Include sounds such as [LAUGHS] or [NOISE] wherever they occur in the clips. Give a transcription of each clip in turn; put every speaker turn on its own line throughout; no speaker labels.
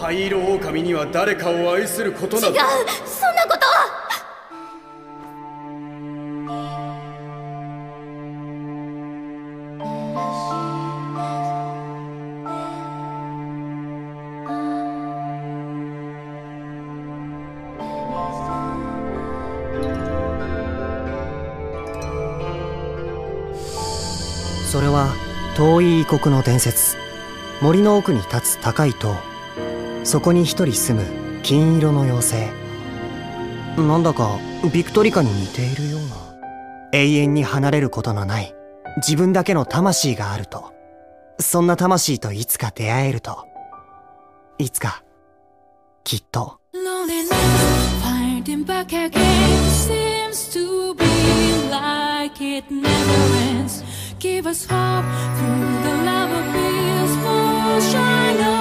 灰色狼には誰かを愛することなど。
違うそんなこと。は
それは遠い異国の伝説。森の奥に立つ高い塔そこに一人住む金色の妖精なんだかビクトリカに似ているような永遠に離れることのない自分だけの魂があるとそんな魂といつか出会えるといつかきっと
Loneliness, finding back again seems to be like it never ends. Give us hope through the love of peaceful shine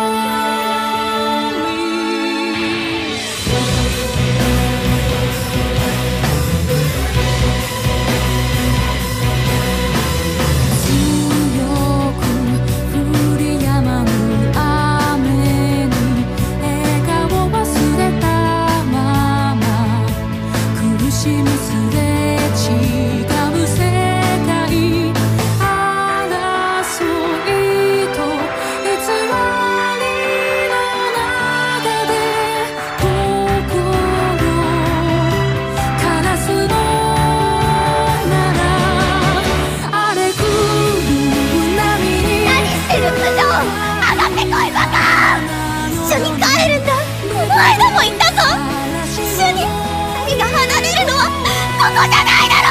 こじゃないだろ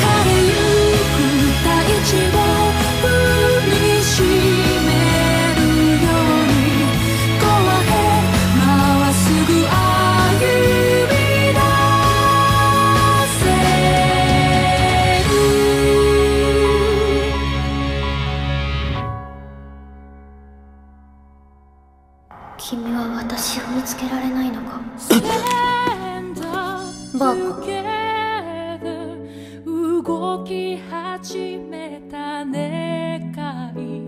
枯れゆく大地を踏みしめるように
君は私を見つけられないのか？バカ
動き始めた願い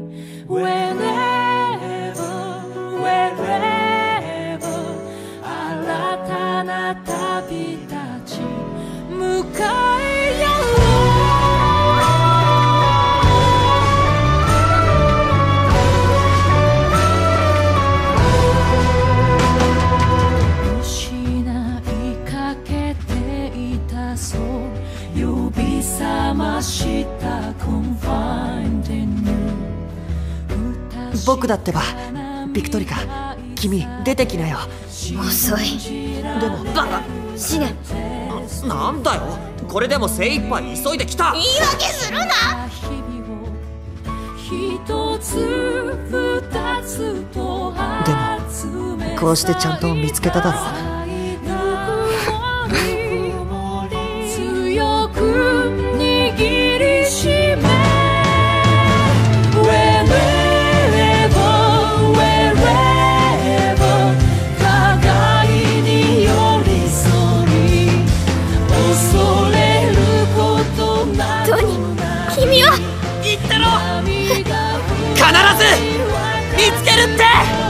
呼び覚ました。
僕だってばビクトリカ君出てきなよ。
遅い。
でも
バカ死ね。
なんだよ。これでも精一杯急いできた。
言い訳するな。
日々を一つ二つと集め
こうしてちゃんと見つけただろってろ。必ず見つけるって。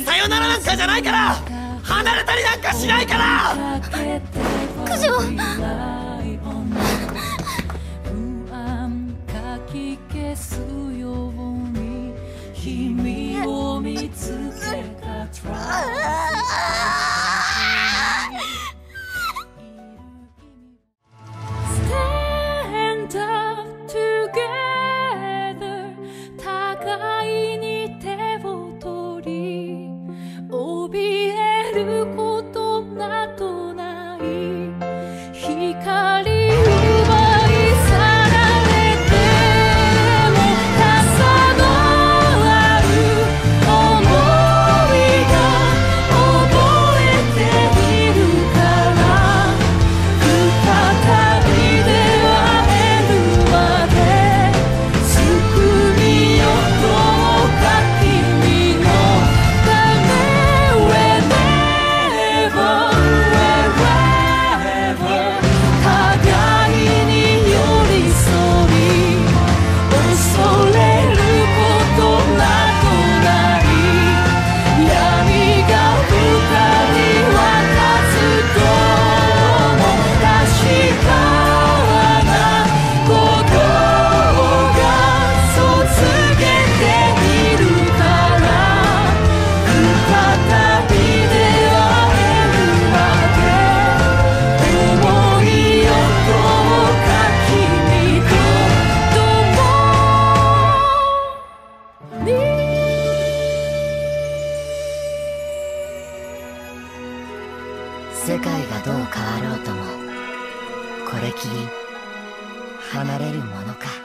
さよならなんかじゃないから。離れたりなんかしないから。
九条。
君を見つけた [LAUGHS]
世界がどう変わろうともこれきり離れるものか。